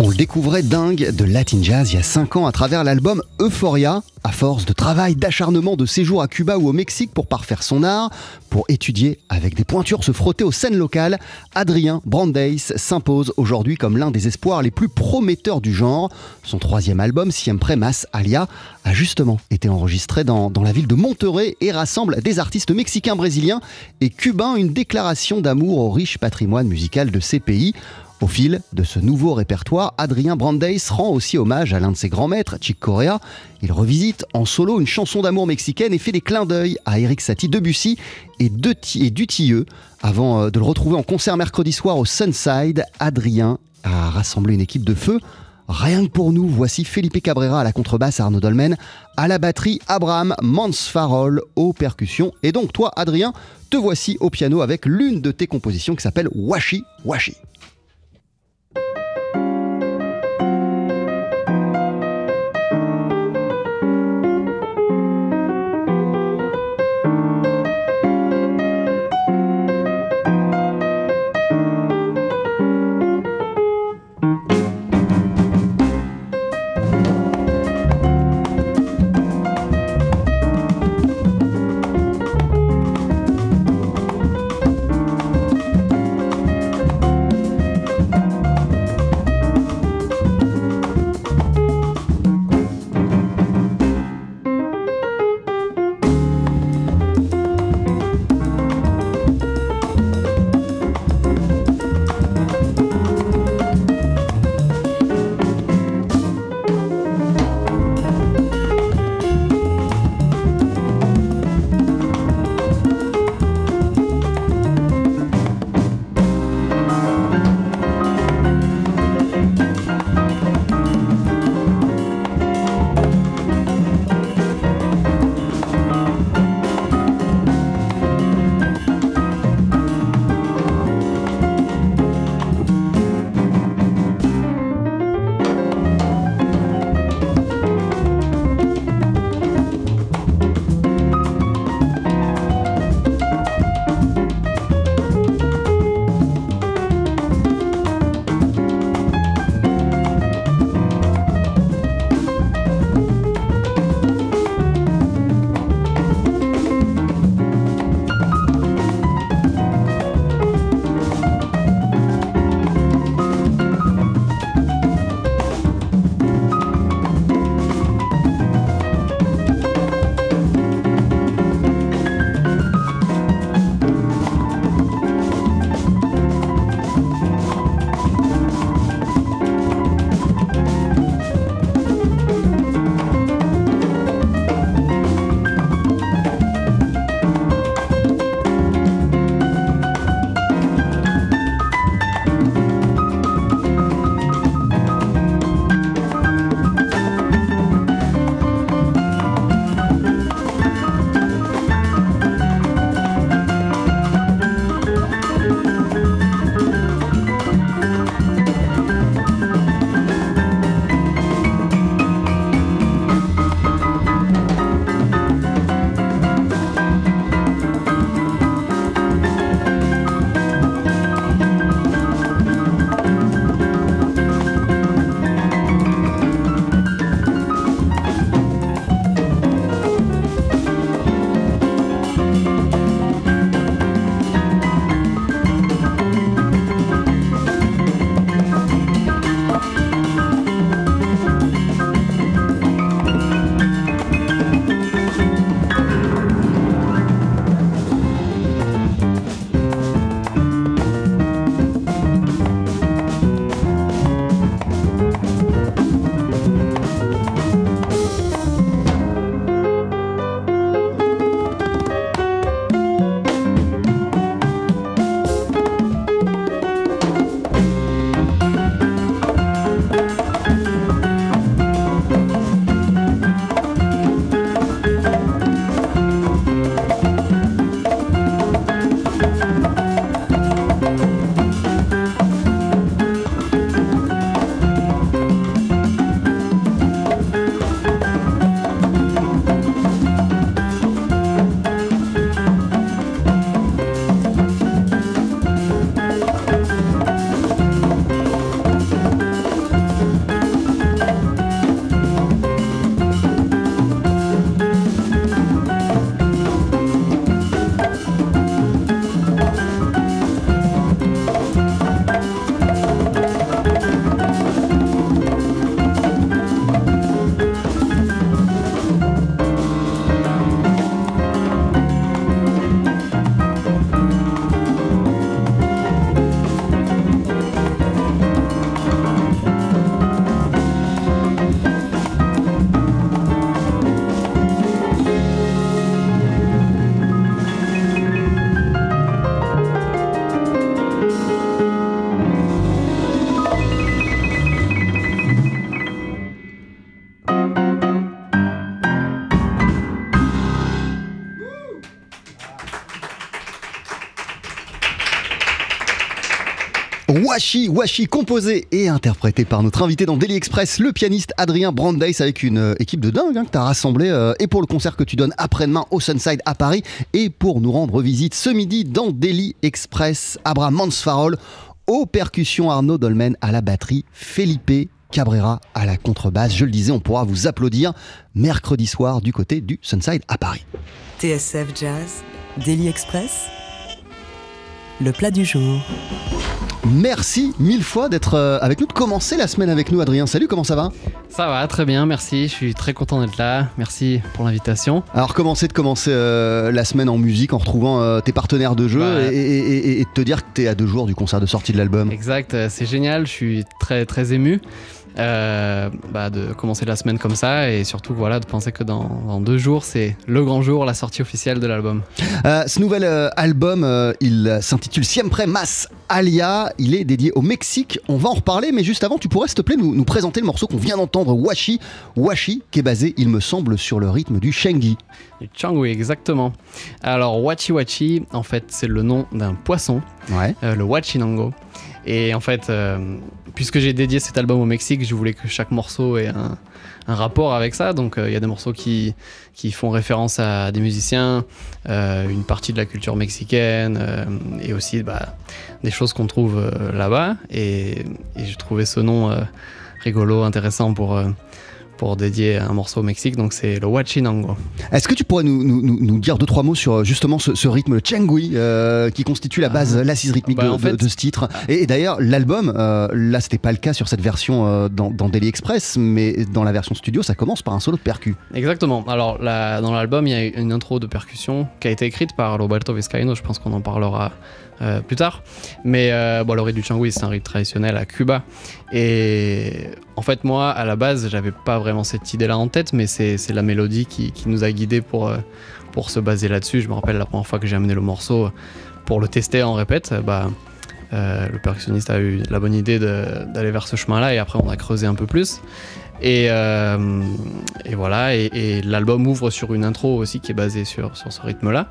On le découvrait dingue de Latin Jazz il y a 5 ans à travers l'album Euphoria. À force de travail, d'acharnement, de séjour à Cuba ou au Mexique pour parfaire son art, pour étudier avec des pointures, se frotter aux scènes locales, Adrien Brandeis s'impose aujourd'hui comme l'un des espoirs les plus prometteurs du genre. Son troisième album, Siempre Mas Alia, a justement été enregistré dans, dans la ville de Monterrey et rassemble des artistes mexicains, brésiliens et cubains, une déclaration d'amour au riche patrimoine musical de ces pays. Au fil de ce nouveau répertoire, Adrien Brandeis rend aussi hommage à l'un de ses grands maîtres, Chick Corea. Il revisite en solo une chanson d'amour mexicaine et fait des clins d'œil à Eric Satie, Debussy et, et Dutilleux. Avant euh, de le retrouver en concert mercredi soir au Sunside, Adrien a rassemblé une équipe de feu. Rien que pour nous, voici Felipe Cabrera à la contrebasse, Arnaud Dolmen, à la batterie, Abraham Mansfarol aux percussions. Et donc toi, Adrien, te voici au piano avec l'une de tes compositions qui s'appelle Washi Washi. Washi, Washi, composé et interprété par notre invité dans Daily Express, le pianiste Adrien Brandeis, avec une euh, équipe de dingue hein, que tu as rassemblée, euh, et pour le concert que tu donnes après-demain au Sunside à Paris, et pour nous rendre visite ce midi dans Daily Express, Abraham Mansfarol aux percussions, Arnaud Dolmen à la batterie, Felipe Cabrera à la contrebasse. Je le disais, on pourra vous applaudir mercredi soir du côté du Sunside à Paris. TSF Jazz, Daily Express, le plat du jour. Merci mille fois d'être euh, avec nous, de commencer la semaine avec nous, Adrien. Salut, comment ça va? Ça va, très bien, merci. Je suis très content d'être là. Merci pour l'invitation. Alors, commencer de commencer euh, la semaine en musique en retrouvant euh, tes partenaires de jeu Ouais. et, et- et- et de te dire que tu es à deux jours du concert de sortie de l'album? Exact, c'est génial. Je suis très très ému euh, bah, de commencer la semaine comme ça et surtout voilà de penser que dans, dans deux jours c'est le grand jour, la sortie officielle de l'album. Euh, ce nouvel euh, album, il s'intitule Siempre Mas Alia. Il est dédié au Mexique. On va en reparler, mais juste avant, tu pourrais, s'il te plaît, nous, nous présenter le morceau qu'on vient d'entendre, Washi. Washi, qui est basé, il me semble, sur le rythme du Shengi. Du Changui, exactement. Alors Wachi Wachi, en fait c'est le nom d'un poisson, Ouais. le Wachinango. Et en fait, euh, puisque j'ai dédié cet album au Mexique, je voulais que chaque morceau ait un, rapport avec ça. Donc euh, il y a des morceaux qui, font référence à des musiciens, euh, une partie de la culture mexicaine et aussi bah, des choses qu'on trouve là-bas. Et, j'ai trouvé ce nom rigolo, intéressant pour, pour dédier un morceau au Mexique. Donc c'est le Wachinango. Est-ce que tu pourrais nous, nous- nous- dire deux, trois mots sur euh, justement ce, ce rythme, le Chengui, euh, qui constitue la base, Ah. l'assise rythmique Bah, de, en de- fait- de ce titre Et, et d'ailleurs, l'album, euh, là, c'était pas le cas sur cette version euh, dans, dans Daily Express, mais dans la version studio, ça commence par un solo de percu. Exactement. Alors dans l'album, il y a une intro de percussion qui a été écrite par Roberto Vizcaíno. Je pense qu'on en parlera euh, plus tard. Mais euh, bon, le riz du changui, c'est un rythme traditionnel à Cuba. Et en fait, moi, à la base, j'avais pas vraiment cette idée-là en tête, mais c'est la mélodie qui, qui nous a guidés pour, euh, pour se baser là-dessus. Je me rappelle la première fois que j'ai amené le morceau pour le tester en répète. Bah, le percussionniste a eu la bonne idée d'aller vers ce chemin-là et après on a creusé un peu plus. Et, et voilà, et, et l'album ouvre sur une intro aussi qui est basée sur, sur ce rythme-là.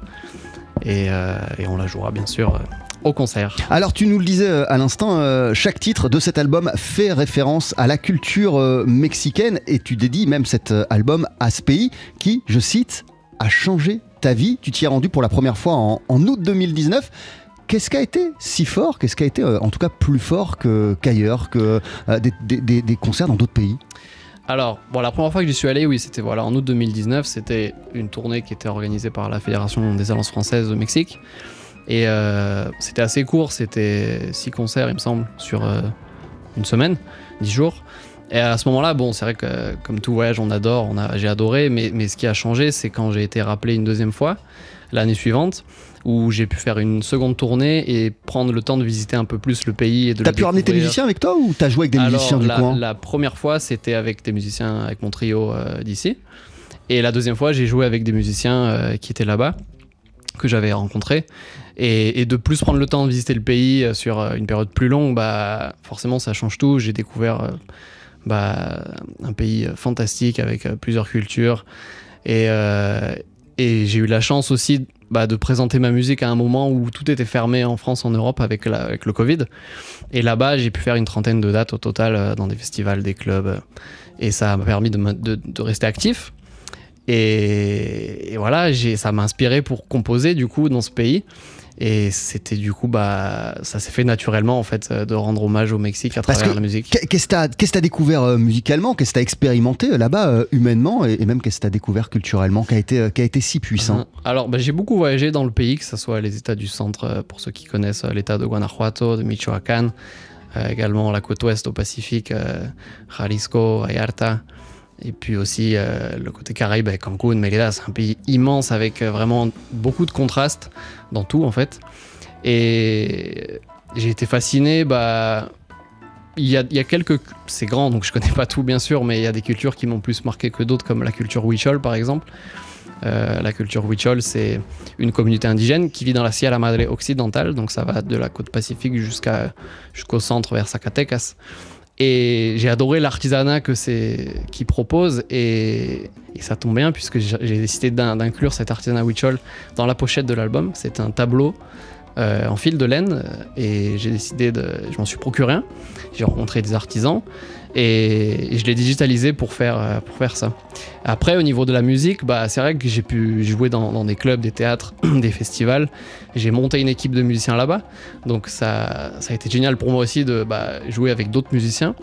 Et, euh, et on la jouera bien sûr euh, au concert. Alors tu nous le disais euh, à l'instant, chaque titre de cet album fait référence à la culture mexicaine et tu dédies même cet album à ce pays qui, je cite, a changé ta vie. Tu t'y es rendu pour la première fois en, août 2019. Qu'est-ce qui a été si fort Qu'est-ce qui a été en tout cas plus fort qu'ailleurs, que, des concerts dans d'autres pays? Alors, bon, la première fois que j'y suis allé, oui, c'était voilà, en août 2019. C'était une tournée qui était organisée par la Fédération des Alliances Françaises au Mexique. Et euh, c'était assez court, c'était six concerts, il me semble, sur euh, une semaine, dix jours. Et à ce moment-là, bon, c'est vrai que comme tout voyage, on adore, on a, j'ai adoré, mais, mais ce qui a changé, c'est quand j'ai été rappelé une deuxième fois, l'année suivante, où j'ai pu faire une seconde tournée et prendre le temps de visiter un peu plus le pays et de T'as pu ramener tes musiciens avec toi ou t'as joué avec des Alors, musiciens du la, coin la première fois, c'était avec des musiciens, avec mon trio euh, d'ici. Et la deuxième fois, j'ai joué avec des musiciens euh, qui étaient là-bas, que j'avais rencontrés. Et, et de plus prendre le temps de visiter le pays euh, sur une période plus longue, bah, forcément, ça change tout. J'ai découvert euh, bah, un pays fantastique avec plusieurs cultures. Et, et j'ai eu la chance aussi bah, de présenter ma musique à un moment où tout était fermé en France, en Europe, avec, le Covid. Et là-bas, j'ai pu faire une trentaine de dates au total euh, dans des festivals, des clubs. euh, Et ça m'a permis de, rester actif. Et, et voilà, ça m'a inspiré pour composer du coup dans ce pays. Et c'était du coup, bah, ça s'est fait naturellement en fait, euh, de rendre hommage au Mexique à Parce travers que la musique. Qu'est- Qu'est-ce que que t'as découvert euh, musicalement? Qu'est-ce que t'as expérimenté euh, là-bas humainement? Et, et même qu'est-ce que t'as découvert culturellement qui a été, qui a été si puissant? Mhm. Alors, bah, j'ai beaucoup voyagé dans le pays, que ce soit les États du centre, pour ceux qui connaissent l'État de Guanajuato, de Michoacán, euh, également la côte ouest au Pacifique, euh, Jalisco, Vallarta, et puis aussi euh, le côté Caraïbe avec Cancun, Mérida. C'est un pays immense avec euh, vraiment beaucoup de contrastes dans tout en fait. Et j'ai été fasciné, bah. Il y, a, quelques. C'est grand, donc je connais pas tout, bien sûr, mais il y a des cultures qui m'ont plus marqué que d'autres, comme la culture Huichol, par exemple. Euh, la culture Huichol, c'est une communauté indigène qui vit dans la Sierra Madre occidentale, donc ça va de la côte pacifique jusqu'au centre vers Zacatecas. Et j'ai adoré l'artisanat que c'est qui propose et, ça tombe bien puisque j'ai décidé d'in- d'inclure cet artisanat Huichol dans la pochette de l'album. C'est un tableau euh, en fil de laine et j'ai décidé de. Je m'en suis procuré un. J'ai rencontré des artisans et, je l'ai digitalisé pour faire, euh, pour faire ça. Après, au niveau de la musique, bah, c'est vrai que j'ai pu jouer dans, des clubs, des théâtres, des festivals. J'ai monté une équipe de musiciens là-bas. Donc ça, ça a été génial pour moi aussi de bah, jouer avec d'autres musiciens.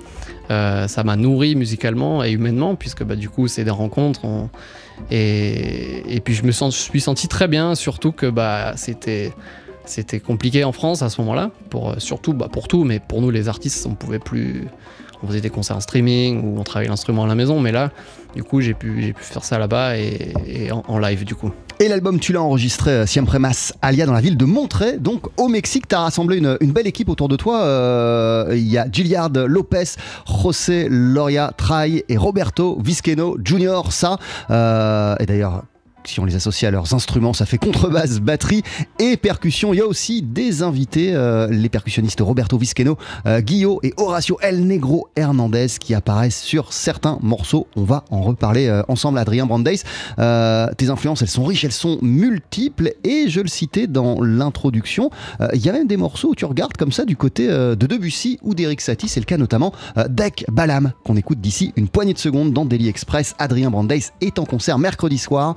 Euh, ça m'a nourri musicalement et humainement, puisque bah, du coup, c'est des rencontres. on- Et, puis, je me suis senti très bien, surtout que bah, c'était. C'était compliqué en France à ce moment-là, pour euh, surtout bah, pour tout, mais pour nous les artistes, on pouvait plus. On faisait des concerts en streaming ou on travaillait l'instrument à la maison, mais là, du coup, j'ai pu, faire ça là-bas et, en, live du coup. Et l'album, tu l'as enregistré euh, Siempre Mas Alia dans la ville de Monterrey, donc au Mexique. Tu as rassemblé une, belle équipe autour de toi. Euh, Il y a Gilliard Lopez, José Loria Trai et Roberto Vizqueno Jr. Ça, euh, et d'ailleurs. Si on les associe à leurs instruments, ça fait contrebasse, batterie et percussion. Il y a aussi des invités, euh, les percussionnistes Roberto Vizqueno, euh, et Horacio El Negro Hernandez qui apparaissent sur certains morceaux. On va en reparler euh, ensemble, Adrien Brandeis. Euh, tes influences, elles sont riches, elles sont multiples et je le citais dans l'introduction, il y a même des morceaux où tu regardes comme ça du côté de Debussy ou d'Eric Satie, c'est le cas notamment d'Ek Balam qu'on écoute d'ici une poignée de secondes dans Daily Express. Adrien Brandeis est en concert mercredi soir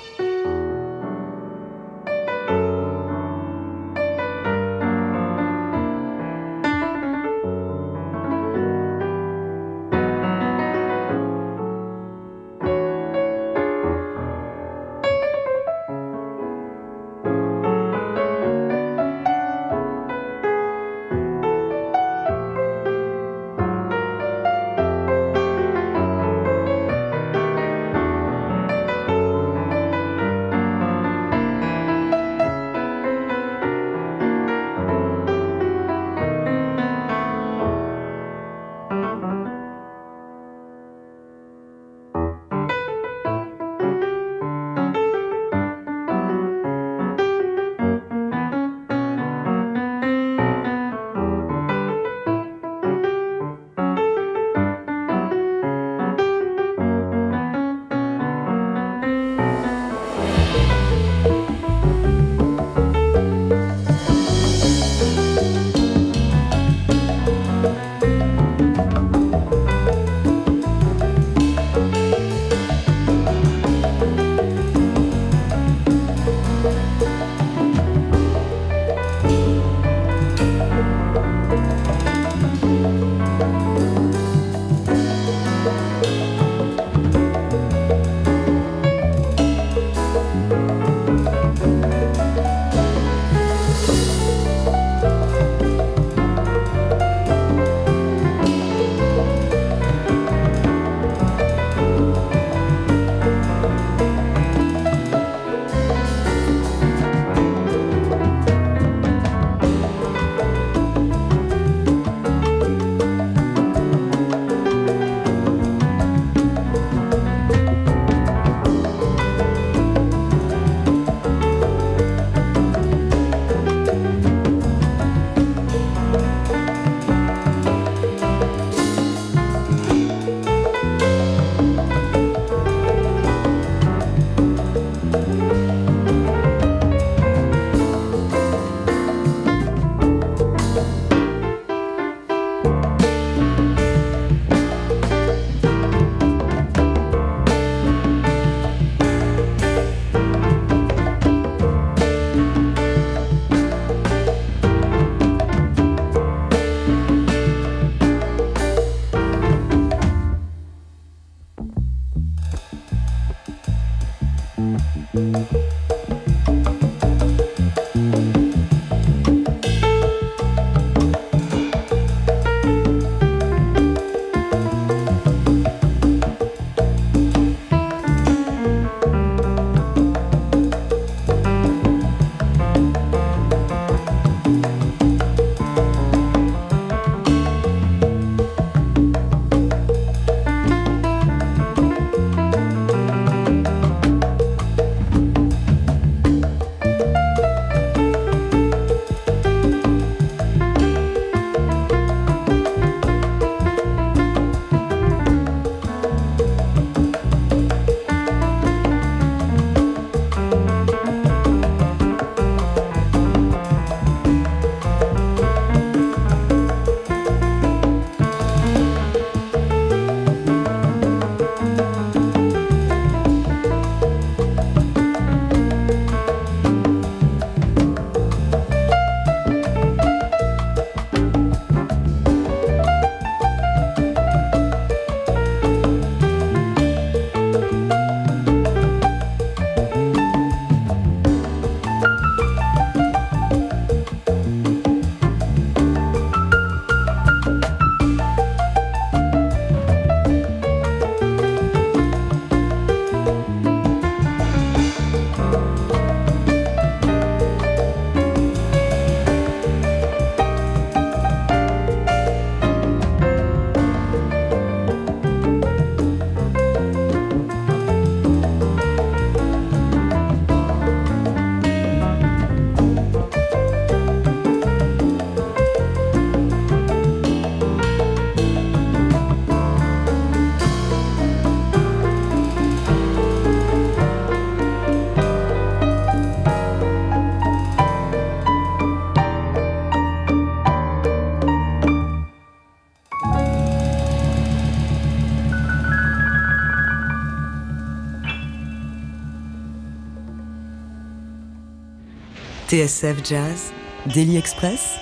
TSF Jazz, Daily Express.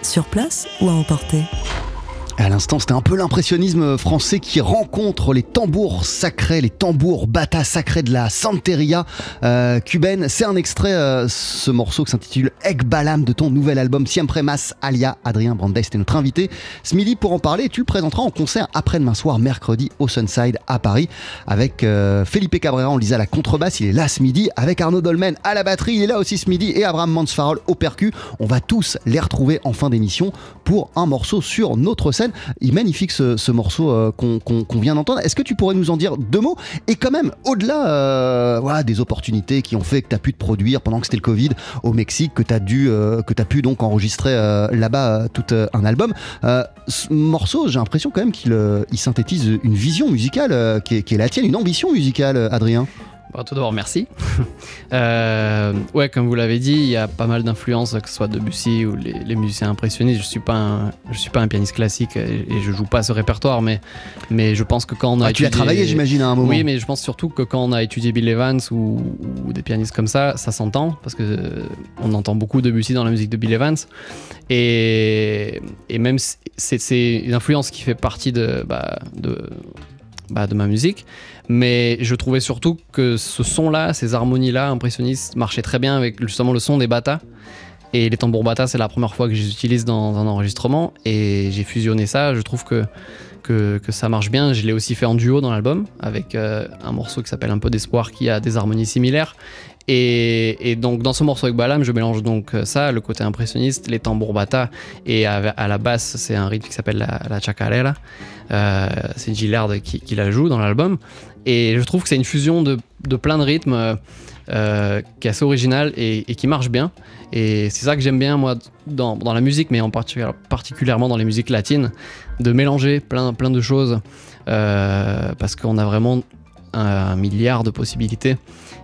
Sur place ou à emporter? À l'instant, c'était un peu l'impressionnisme français qui rencontre les tambours sacrés, les tambours bata sacrés de la Santeria euh, cubaine. C'est un extrait, euh, ce morceau qui s'intitule Ekbalam de ton nouvel album Siempre Mas Alia. Adrien Brandes était notre invité ce midi pour en parler. Tu le présenteras en concert après-demain soir, mercredi, au Sunside à Paris, avec euh, Felipe Cabrera, on à la contrebasse. Il est là ce midi, avec Arnaud Dolmen à la batterie. Il est là aussi ce midi, et Abraham Mansfarol au percu. On va tous les retrouver en fin d'émission pour un morceau sur notre scène. Il est magnifique ce, ce morceau euh, qu'on vient d'entendre. Est-ce que tu pourrais nous en dire deux mots? Et quand même, au-delà euh, voilà, des opportunités qui ont fait que tu as pu te produire pendant que c'était le Covid au Mexique, que tu as, dû, euh, que pu donc enregistrer là-bas tout un album, ce morceau, j'ai l'impression quand même qu'il il synthétise une vision musicale qui, est, qui est la tienne, une ambition musicale, Adrien. Tout d'abord, merci. Euh, ouais, comme vous l'avez dit, il y a pas mal d'influences, que ce soit Debussy ou les, les musiciens impressionnistes. Je suis pas un, je suis pas un pianiste classique et, et je joue pas ce répertoire, mais, mais je pense que quand on a Ah, tu l'as étudié- travaillé, j'imagine, à un moment. Oui, mais je pense surtout que quand on a étudié Bill Evans ou, ou des pianistes comme ça, ça s'entend parce que euh, on entend beaucoup Debussy dans la musique de Bill Evans et, et même c'est c'est une influence qui fait partie de, bah, de, bah, de ma musique. Mais je trouvais surtout que ce son-là, ces harmonies-là impressionnistes, marchaient très bien avec justement le son des bata. Et les tambours bata, c'est la première fois que je les utilise dans un enregistrement. Et j'ai fusionné ça. Je trouve que, que, que ça marche bien. Je l'ai aussi fait en duo dans l'album, avec euh, un morceau qui s'appelle Un peu d'espoir, qui a des harmonies similaires. Et, donc dans ce morceau avec Balam, je mélange donc euh, ça, le côté impressionniste, les tambours bata, et à, la basse, c'est un rythme qui s'appelle la, la chacarera. Euh, c'est Gillard qui, la joue dans l'album. Et je trouve que c'est une fusion de, plein de rythmes euh, qui est assez originale et, qui marche bien. Et c'est ça que j'aime bien, moi, dans, la musique, mais en particu- particulièrement dans les musiques latines, de mélanger plein, de choses. parce qu'on a vraiment un milliard de possibilités.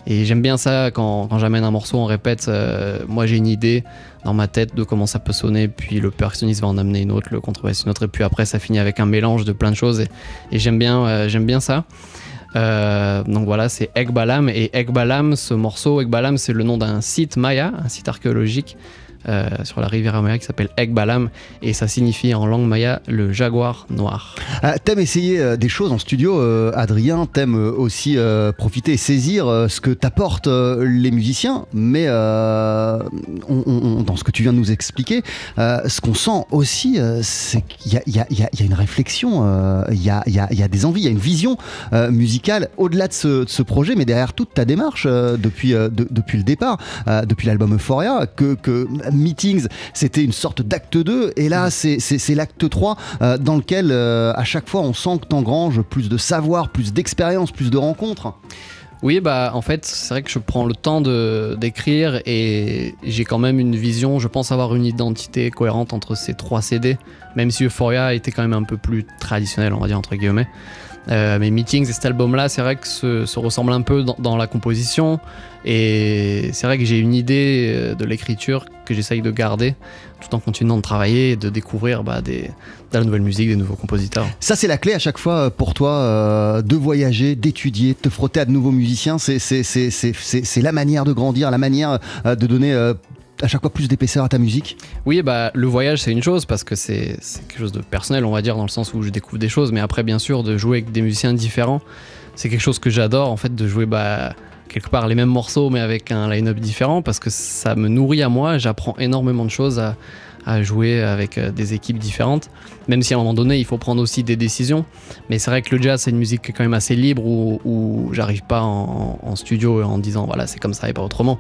Et j'aime bien ça quand, j'amène un morceau, on répète. euh, moi, j'ai une idée dans ma tête de comment ça peut sonner, puis le percussionniste va en amener une autre, le contrebassiste une autre, et puis après, ça finit avec un mélange de plein de choses. Et, et j'aime bien, euh, j'aime bien ça. Euh, donc voilà, c'est Ekbalam. Et Ekbalam, ce morceau, Ekbalam, c'est le nom d'un site maya, un site archéologique euh, sur la rivière maya qui s'appelle Ekbalam. Et ça signifie en langue maya le jaguar noir. Euh, t'aimes essayer euh, des choses en studio, euh, Adrien? T'aimes euh, aussi profiter et saisir ce que t'apportent les musiciens? Mais dans ce que tu viens de nous expliquer, ce qu'on sent aussi, c'est qu'il y a, une réflexion, il y, a, des envies, il y a une vision musicale au-delà de ce, projet, mais derrière toute ta démarche depuis, de- depuis le départ, depuis l'album Euphoria, que Meetings, c'était une sorte d'acte 2, et là, c'est- l'acte 3 euh, dans lequel euh, à chaque fois on sent que t'engranges plus de savoir, plus d'expérience, plus de rencontres. Oui, bah en fait, c'est vrai que je prends le temps de d'écrire et j'ai quand même une vision, je pense avoir une identité cohérente entre ces trois CD, même si Euphoria était quand même un peu plus traditionnel, on va dire entre guillemets. Euh, mais Meetings et cet album-là, c'est vrai que se, se ressemblent un peu dans, la composition et c'est vrai que j'ai une idée euh, de l'écriture que j'essaye de garder tout en continuant de travailler et de découvrir bah, des, de la nouvelle musique, des nouveaux compositeurs. Ça, c'est la clé à chaque fois euh, pour toi euh, de voyager, d'étudier, de te frotter à de nouveaux musiciens. C'est- la manière de grandir, la manière de donner à chaque fois plus d'épaisseur à ta musique. Oui, bah, le voyage, c'est une chose parce que c'est quelque chose de personnel, on va dire, dans le sens où je découvre des choses. Mais après, bien sûr, de jouer avec des musiciens différents, c'est quelque chose que j'adore, en fait, de jouer bah, quelque part les mêmes morceaux, mais avec un line-up différent parce que ça me nourrit à moi. J'apprends énormément de choses à, à jouer avec euh, des équipes différentes, même si à un moment donné, il faut prendre aussi des décisions. Mais c'est vrai que le jazz, c'est une musique quand même assez libre où, j'arrive pas en, studio en disant voilà, c'est comme ça et pas autrement.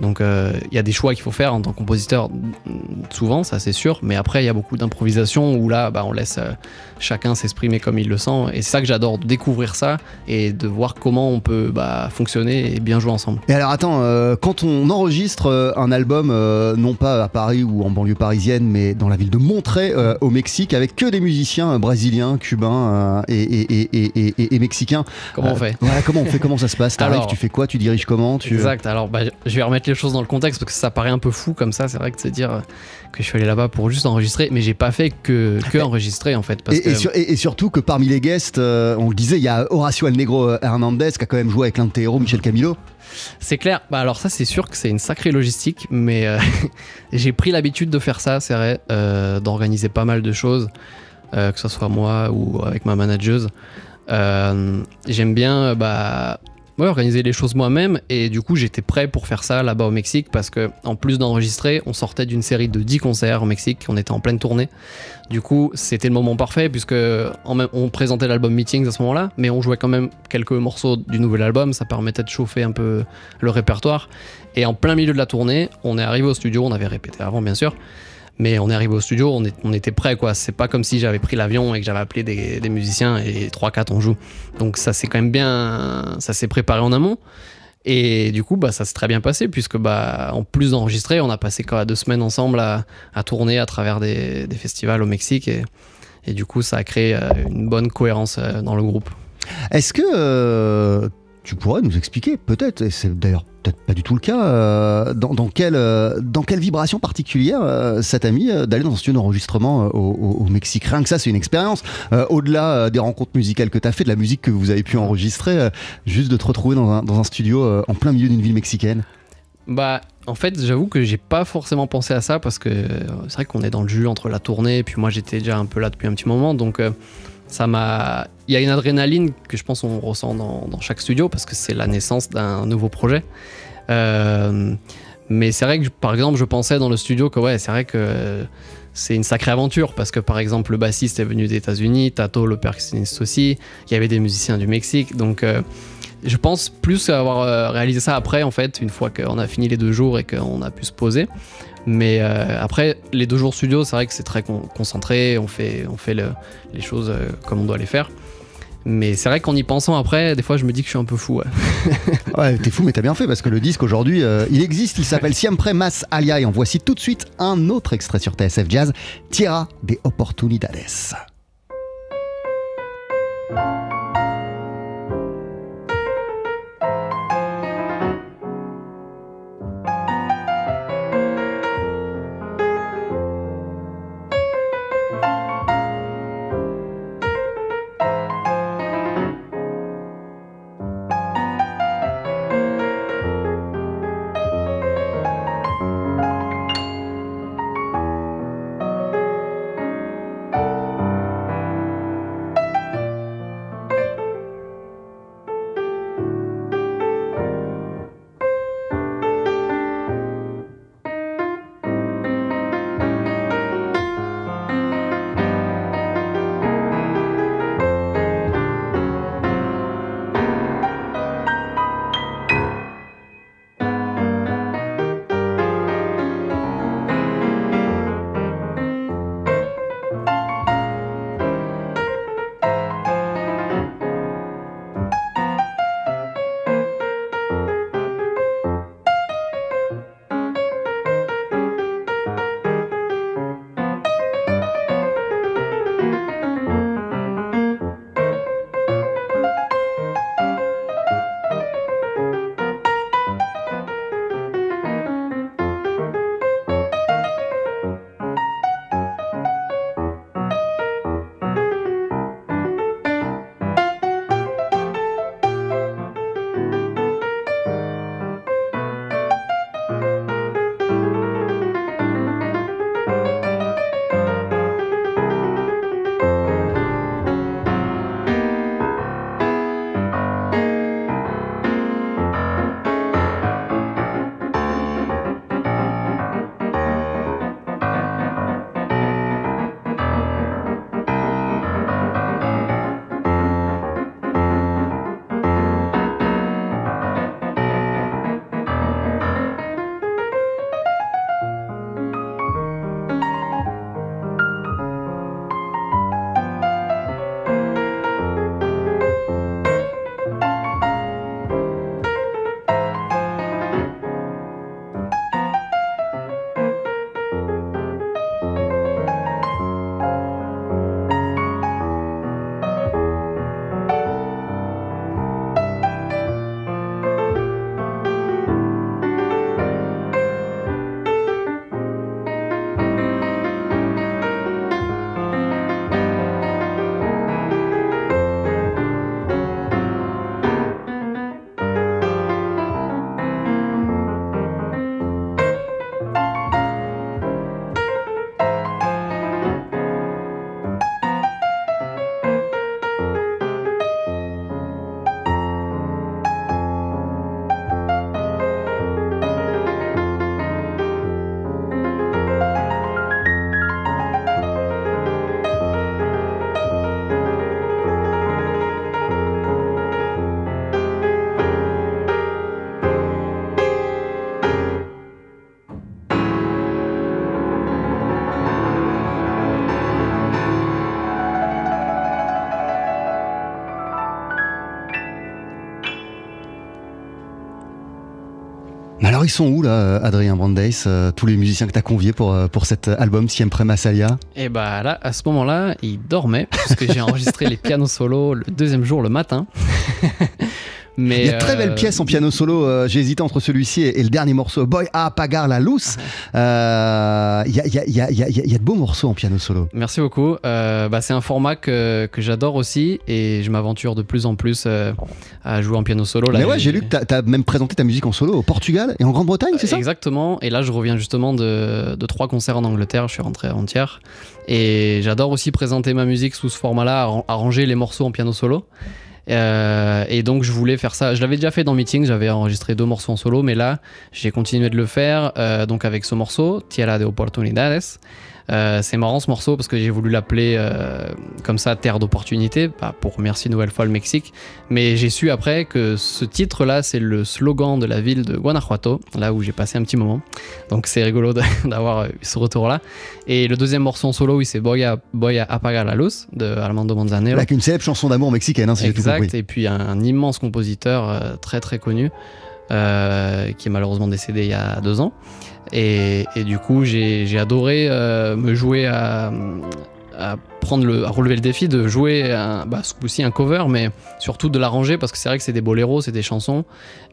Donc euh, il y a des choix qu'il faut faire en tant que compositeur, mm, souvent, ça c'est sûr, mais après il y a beaucoup d'improvisation où là bah, on laisse euh, chacun s'exprimer comme il le sent. Et c'est ça que j'adore, découvrir ça et de voir comment on peut bah, fonctionner et bien jouer ensemble. Et alors attends, quand on enregistre un album, non pas à Paris ou en banlieue parisienne, parisienne, mais dans la ville de Monterrey, euh, au Mexique, avec que des musiciens euh, brésiliens, cubains euh, et, et- et- et- et- et mexicains. Comment on fait voilà, Comment on fait Comment ça se passe T'arrives, Alors- tu fais quoi Tu diriges comment tu... Exact. Alors, bah, je vais remettre les choses dans le contexte parce que ça paraît un peu fou comme ça. C'est vrai que de se dire que je suis allé là-bas pour juste enregistrer, mais j'ai pas fait que, que enregistrer en fait. Parce Et, que et sur- et- et surtout que parmi les guests, euh, on le disait, il y a Horacio El Negro euh, Hernandez qui a quand même joué avec l'un de tes héros, Michel Camilo. c'est clair. Bah, alors, ça, c'est sûr que c'est une sacrée logistique, mais euh, j'ai pris l'habitude de faire ça, c'est vrai, euh, d'organiser pas mal de choses, euh, que ce soit moi ou avec ma manageuse. Euh, J'aime bien bah, organiser les choses moi-même et du coup j'étais prêt pour faire ça là-bas au Mexique parce que en plus d'enregistrer, on sortait d'une série de 10 concerts au Mexique, on était en pleine tournée. Du coup, c'était le moment parfait puisque on présentait l'album Meetings à ce moment-là, mais on jouait quand même quelques morceaux du nouvel album, ça permettait de chauffer un peu le répertoire. Et en plein milieu de la tournée, on est arrivé au studio, on avait répété avant bien sûr, mais on est arrivé au studio, on, était prêt quoi. C'est pas comme si j'avais pris l'avion et que j'avais appelé des, musiciens et 3-4 on joue. Donc ça s'est quand même bien, ça s'est préparé en amont. Et du coup, bah, ça s'est très bien passé puisque, bah, en plus d'enregistrer, on a passé même deux semaines ensemble à, tourner à travers des, festivals au Mexique et, et du coup, ça a créé euh, une bonne cohérence euh, dans le groupe. Est-ce que euh, tu pourrais nous expliquer, peut-être, et c'est d'ailleurs peut-être pas du tout le cas, euh, dans, quelle, euh, dans quelle vibration particulière ça t'a mis d'aller dans un studio d'enregistrement euh, au, Mexique Rien que ça, c'est une expérience. Au-delà des rencontres musicales que tu as fait, de la musique que vous avez pu enregistrer, juste de te retrouver dans un, dans un studio en plein milieu d'une ville mexicaine. Bah, en fait, j'avoue que j'ai pas forcément pensé à ça parce que c'est vrai qu'on est dans le jus entre la tournée et puis moi j'étais déjà un peu là depuis un petit moment, donc ça m'a. Il y a une adrénaline que je pense on ressent dans, chaque studio parce que c'est la naissance d'un nouveau projet. Euh, mais c'est vrai que par exemple, je pensais dans le studio que ouais, c'est vrai que c'est une sacrée aventure parce que par exemple, le bassiste est venu des États-Unis, Tato, le percussionniste aussi, il y avait des musiciens du Mexique, donc. euh, je pense plus avoir euh, réalisé ça après, en fait, une fois qu'on a fini les deux jours et qu'on a pu se poser. Mais euh, après, les deux jours studio, c'est vrai que c'est très con- concentré, on fait, on fait le- les choses euh, comme on doit les faire. Mais c'est vrai qu'en y pensant après, des fois, je me dis que je suis un peu fou. ouais. Ouais, t'es fou, mais t'as bien fait parce que le disque aujourd'hui, euh, il existe. Il s'appelle Siempre Mas Alia et en voici tout de suite un autre extrait sur TSF Jazz Tierra de Oportunidades. Mais alors ils sont où là, Adrien Brandeis, euh, tous les musiciens que tu as conviés pour, euh, pour cet album Siempre Massalia Et bah là, à ce moment-là, ils dormaient, parce que j'ai enregistré les pianos solos le deuxième jour le matin. Mais Il y a de très belles euh, pièces en piano solo. euh, J'ai hésité entre celui-ci et, et le dernier morceau, Boy A Pagar la Luz. Euh, Il y, a, il y, a, il y, a, il y a- il y a de beaux morceaux en piano solo. Merci beaucoup. Euh, bah, c'est un format que, que j'adore aussi et je m'aventure de plus en plus euh, à jouer en piano solo. Là, Mais ouais, j'ai lu que tu as, même présenté ta musique en solo au Portugal et en Grande-Bretagne, c'est ça? Exactement. Et là, je reviens justement de, de trois concerts en Angleterre. Je suis rentré avant-hier. Et j'adore aussi présenter ma musique sous ce format-là, arran- arranger les morceaux en piano solo. Euh, et donc, je voulais faire ça. Je l'avais déjà fait dans Meeting, j'avais enregistré deux morceaux en solo, mais là, j'ai continué de le faire euh, donc avec ce morceau, Tierra de Oportunidades. Euh, c'est marrant ce morceau parce que j'ai voulu l'appeler euh, comme ça Terre d'opportunité bah, pour remercier une nouvelle fois le Mexique. Mais j'ai su après que ce titre-là, c'est le slogan de la ville de Guanajuato, là où j'ai passé un petit moment. Donc c'est rigolo d'avoir eu ce retour-là. Et le deuxième morceau en solo, oui, c'est Voy a, Voy a apagar la luz de Armando Manzanero. Avec une célèbre chanson d'amour mexicaine, hein, si tout Exact, compris. et puis un, un immense compositeur euh, très très connu euh, qui est malheureusement décédé il y a deux ans. Et, et du coup, j'ai adoré euh, me jouer à, à prendre le, à relever le défi de jouer un, bah, ce coup-ci un cover, mais surtout de l'arranger parce que c'est vrai que c'est des boléros, c'est des chansons,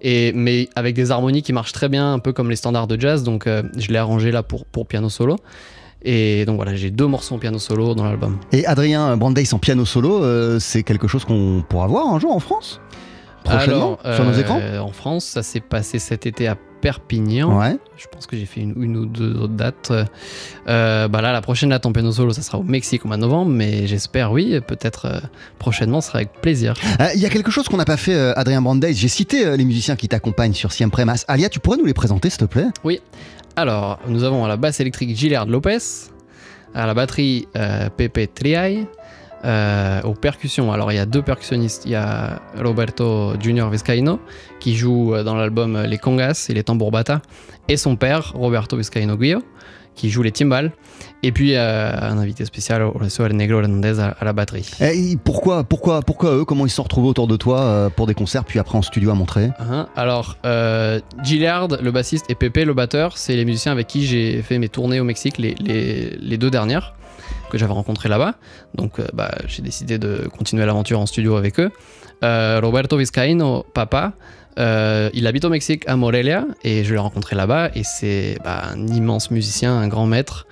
et, mais avec des harmonies qui marchent très bien, un peu comme les standards de jazz. Donc euh, je l'ai arrangé là pour, pour piano solo. Et donc voilà, j'ai deux morceaux en piano solo dans l'album. Et Adrien Brandeis en piano solo, euh, c'est quelque chose qu'on pourra voir un jour en France? Prochainement? Alors, Sur nos écrans? En France, ça s'est passé cet été à Perpignan. Ouais. Je pense que j'ai fait une, une ou deux autres dates. Euh, bah là, la prochaine date en piano solo, ça sera au Mexique au mois de novembre, mais j'espère, oui, peut-être euh, prochainement, ce sera avec plaisir. Euh, Il y a quelque chose qu'on n'a pas fait, Adrien Brandeis. J'ai cité les musiciens qui t'accompagnent sur Siempre Mas. Alia, tu pourrais nous les présenter, s'il te plaît? Alors, nous avons à la basse électrique Gilliard Lopez, à la batterie Pepe Triay, euh, aux percussions. Alors, il y a deux percussionnistes. Il y a Roberto Junior Vizcaíno, qui joue euh, dans l'album Les Congas et les tambours bata, et son père, Roberto Vizcaíno Guillo, qui joue les timbales. Et puis, euh, un invité spécial, Horacio El Negro Hernandez, à, à la batterie. Et pourquoi, pourquoi, pourquoi eux Comment ils se sont retrouvés autour de toi euh, pour des concerts, puis après en studio à montrer Hein, Alors, euh, Gilliard, le bassiste, et Pepe, le batteur, c'est les musiciens avec qui j'ai fait mes tournées au Mexique, les, les- les deux dernières que j'avais rencontrées là-bas. Donc, euh, bah, j'ai décidé de continuer l'aventure en studio avec eux. Euh, Roberto Vizcaíno, papa, euh, il habite au Mexique, à Morelia, et je l'ai rencontré là-bas, et c'est bah, un immense musicien, un grand maître.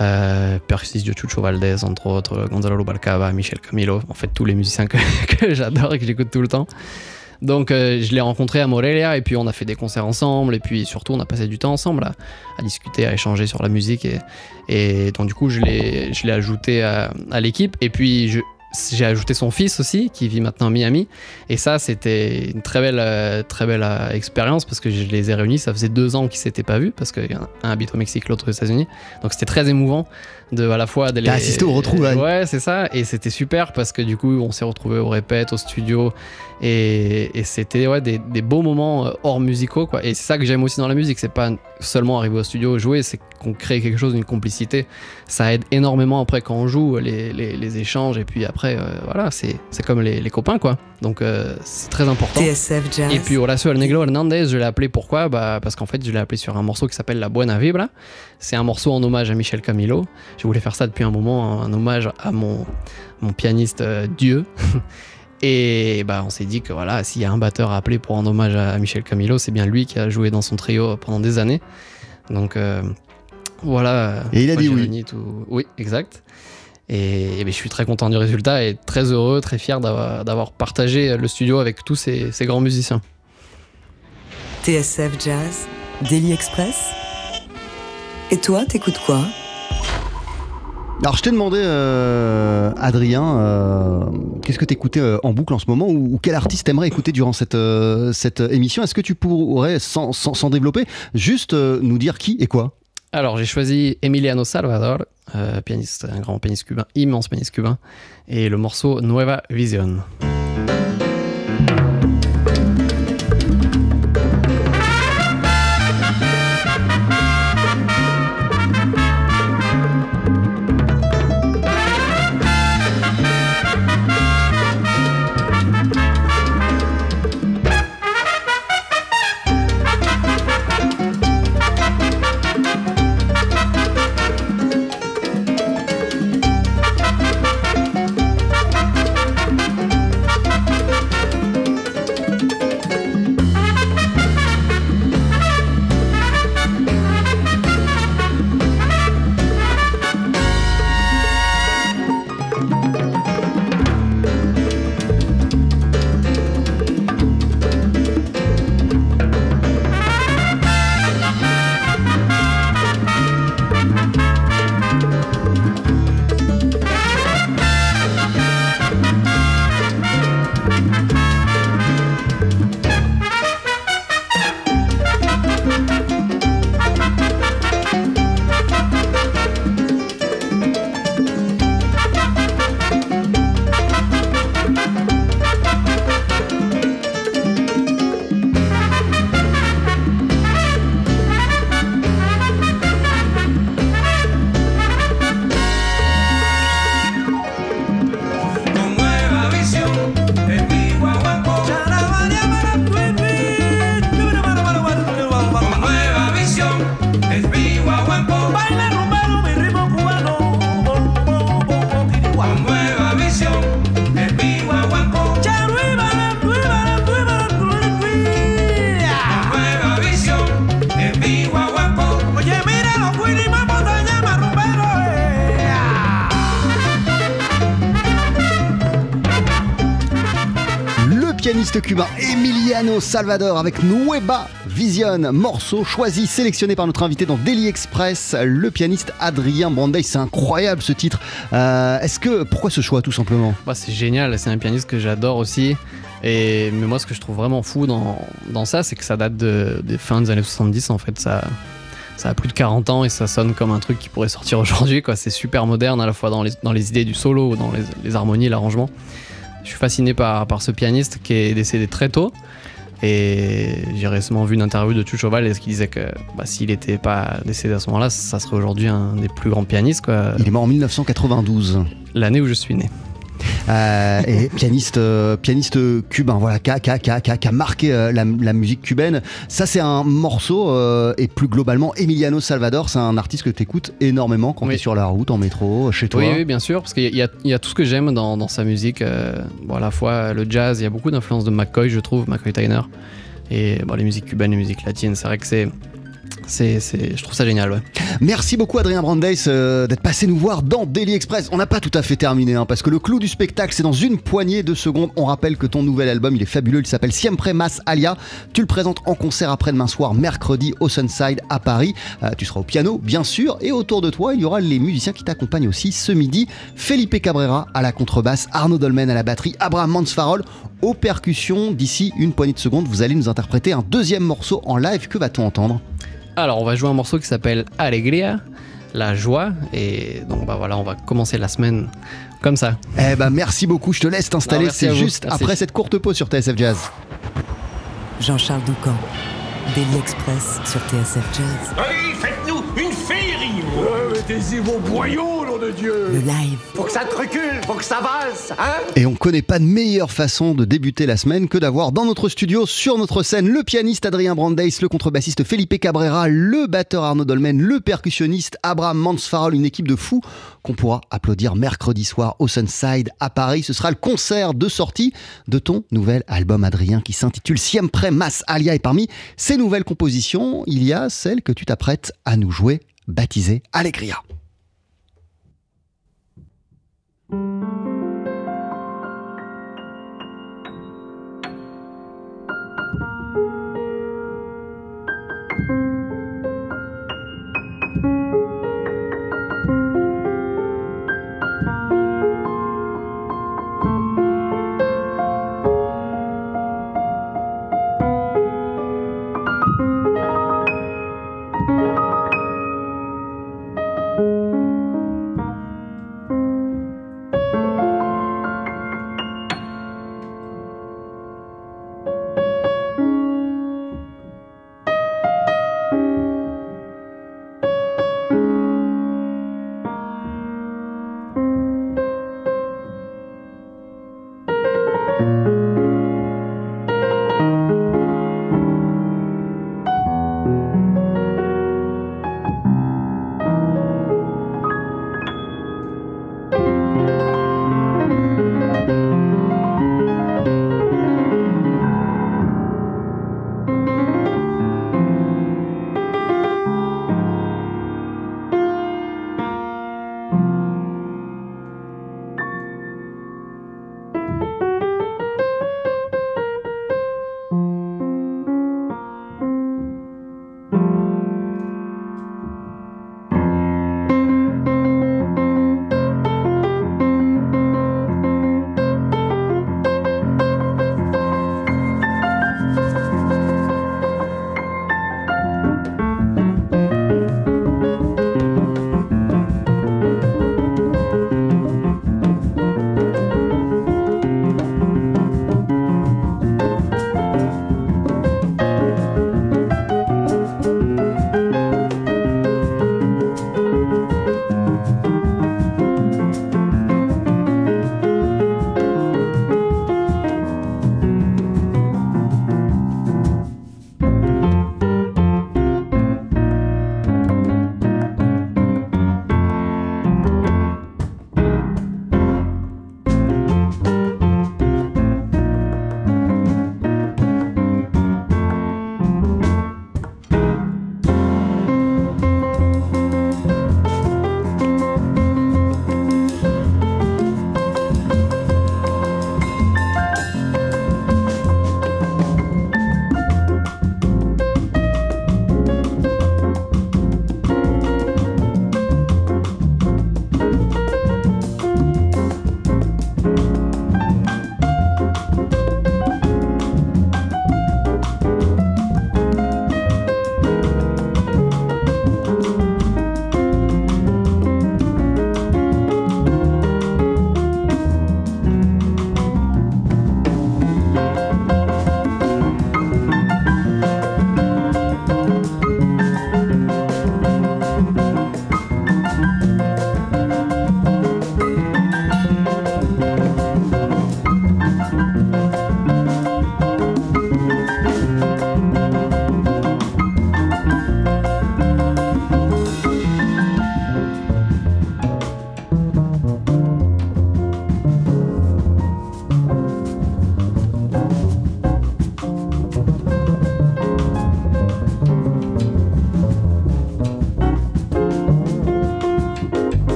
Euh, percussiste de Chucho Valdez, entre autres, Gonzalo Rubalcaba, Michel Camilo, en fait tous les musiciens que j'adore et que j'écoute tout le temps. Donc euh, je l'ai rencontré à Morelia et puis on a fait des concerts ensemble et puis surtout on a passé du temps ensemble à, discuter, à échanger sur la musique et, donc du coup je l'ai ajouté à, l'équipe. Et puis j'ai ajouté son fils aussi qui vit maintenant à Miami. Et ça c'était une très belle euh, très belle euh, expérience parce que je les ai réunis. Ça faisait deux ans qu'ils s'étaient pas vus parce qu'un un habite au Mexique l'autre aux États-Unis. Donc c'était très émouvant de à la fois d'aller T'as assisté au retrouvailles. ouais c'est ça et c'était super parce que du coup on s'est retrouvés au répète au studio et, et c'était ouais, des, des beaux moments euh, hors musicaux quoi. Et c'est ça que j'aime aussi dans la musique, c'est pas seulement arriver au studio jouer, c'est qu'on crée quelque chose, une complicité. Ça aide énormément après quand on joue, les, les- les échanges et puis après euh, voilà, c'est c'est comme les, les copains quoi. Donc euh, c'est très important. TSF Jazz. Et puis Horacio El Negro Hernandez, je l'ai appelé pourquoi? Bah, Parce qu'en fait, je l'ai appelé sur un morceau qui s'appelle La Buena Vibra. C'est un morceau en hommage à Michel Camilo. Je voulais faire ça depuis un moment, un hommage à mon, mon pianiste euh, Dieu. Et bah, on s'est dit que voilà, s'il y a un batteur à appeler pour un hommage à Michel Camilo, c'est bien lui qui a joué dans son trio pendant des années. Donc euh, voilà. Et il a dit oui. réuni tout- Oui, exact. Et, et ben, je suis très content du résultat et très heureux, très fier d'avoir d'avoir partagé le studio avec tous ces, ces grands musiciens. TSF Jazz. Daily Express. Et toi, t'écoutes quoi? Alors je t'ai demandé, euh, Adrien, euh, qu'est-ce que t'écoutais euh, en boucle en ce moment ou, quel artiste t'aimerais écouter durant cette, euh, cette émission? Est-ce que tu pourrais, sans, sans, sans développer, juste nous dire qui et quoi? Alors, j'ai choisi Emiliano Salvador, pianiste, un grand pianiste cubain, immense pianiste cubain, et le morceau Nueva Vision. Salvador avec Nueva Vision, morceau choisi, sélectionné par notre invité dans Daily Express, le pianiste Adrien Brandeis. C'est incroyable ce titre. Euh, Est-ce que pourquoi ce choix tout simplement? Bah, c'est génial, c'est un pianiste que j'adore aussi. Et, mais moi, ce que je trouve vraiment fou dans, dans ça, c'est que ça date de- des fins des années 70 en fait. Ça, ça a plus de 40 ans et ça sonne comme un truc qui pourrait sortir aujourd'hui. C'est super moderne à la fois dans les, dans les idées du solo dans les, les harmonies, l'arrangement. Je suis fasciné par, par ce pianiste qui est décédé très tôt. Et j'ai récemment vu une interview de Tuchoval et ce qui disait que bah, s'il n'était pas décédé à ce moment-là, ça serait aujourd'hui un des plus grands pianistes. quoi. Il est mort en 1992. L'année où je suis né. Euh, et pianiste, euh, pianiste cubain, voilà, qui a, qui a- qui a- qui a- qui a marqué euh, la, la musique cubaine. Ça, c'est un morceau, et plus globalement, Emiliano Salvador, c'est un artiste que tu écoutes énormément quand Oui. tu es sur la route, en métro, chez toi. Oui, oui, bien sûr, parce qu'il y, a- y tout ce que j'aime dans, dans sa musique. bon, à la fois le jazz, il y a beaucoup d'influence de McCoy, je trouve, McCoy Tyner. Et bon, les musiques cubaines, les musiques latines, c'est vrai que c'est. Je trouve ça génial, ouais. Merci beaucoup Adrien Brandeis euh, d'être passé nous voir dans Daily Express. On n'a pas tout à fait terminé hein, parce que le clou du spectacle c'est dans une poignée de secondes. On rappelle que ton nouvel album il est fabuleux, il s'appelle Siempre Mas Alia. Tu le présentes en concert après-demain soir, mercredi au Sunside à Paris. Euh, tu seras au piano bien sûr et autour de toi il y aura les musiciens qui t'accompagnent aussi ce midi. Felipe Cabrera à la contrebasse, Arnaud Dolmen à la batterie, Abraham Mansfarol aux percussions. D'ici une poignée de secondes vous allez nous interpréter un deuxième morceau en live. Que va-t-on entendre? Alors, on va jouer un morceau qui s'appelle Alegria, la joie. Et donc, bah voilà, on va commencer la semaine comme ça. Eh ben merci beaucoup, je te laisse t'installer, c'est juste Merci. après cette courte pause sur TSF Jazz. Jean-Charles Doucan, Daily Express sur TSF Jazz. Allez, Mettez-y vos boyaux, nom de Dieu Le live. Faut que ça te recule, faut que ça valse, hein Et on connaît pas de meilleure façon de débuter la semaine que d'avoir dans notre studio, sur notre scène, le pianiste Adrien Brandeis, le contrebassiste Felipe Cabrera, le batteur Arnaud Dolmen, le percussionniste Abraham Mansfarol, une équipe de fous qu'on pourra applaudir mercredi soir au Sunside à Paris. Ce sera le concert de sortie de ton nouvel album Adrien qui s'intitule Siempre Mas Alia. Et parmi ces nouvelles compositions, il y a celle que tu t'apprêtes à nous jouer, Allegria. Allegria,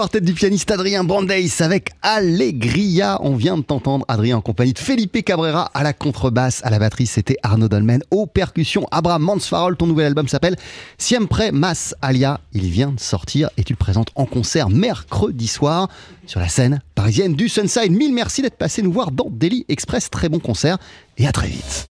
quartet du pianiste Adrien Brandeis avec Allegria. On vient de t'entendre, Adrien, en compagnie de Felipe Cabrera à la contrebasse, à la batterie, c'était Arnaud Dolmen. Aux percussions, Abraham Mansfarol. Ton nouvel album s'appelle Siempre Mas Alia. Il vient de sortir et tu le présentes en concert mercredi soir sur la scène parisienne du Sunside. Mille merci d'être passé nous voir dans Daily Express. Très bon concert et à très vite.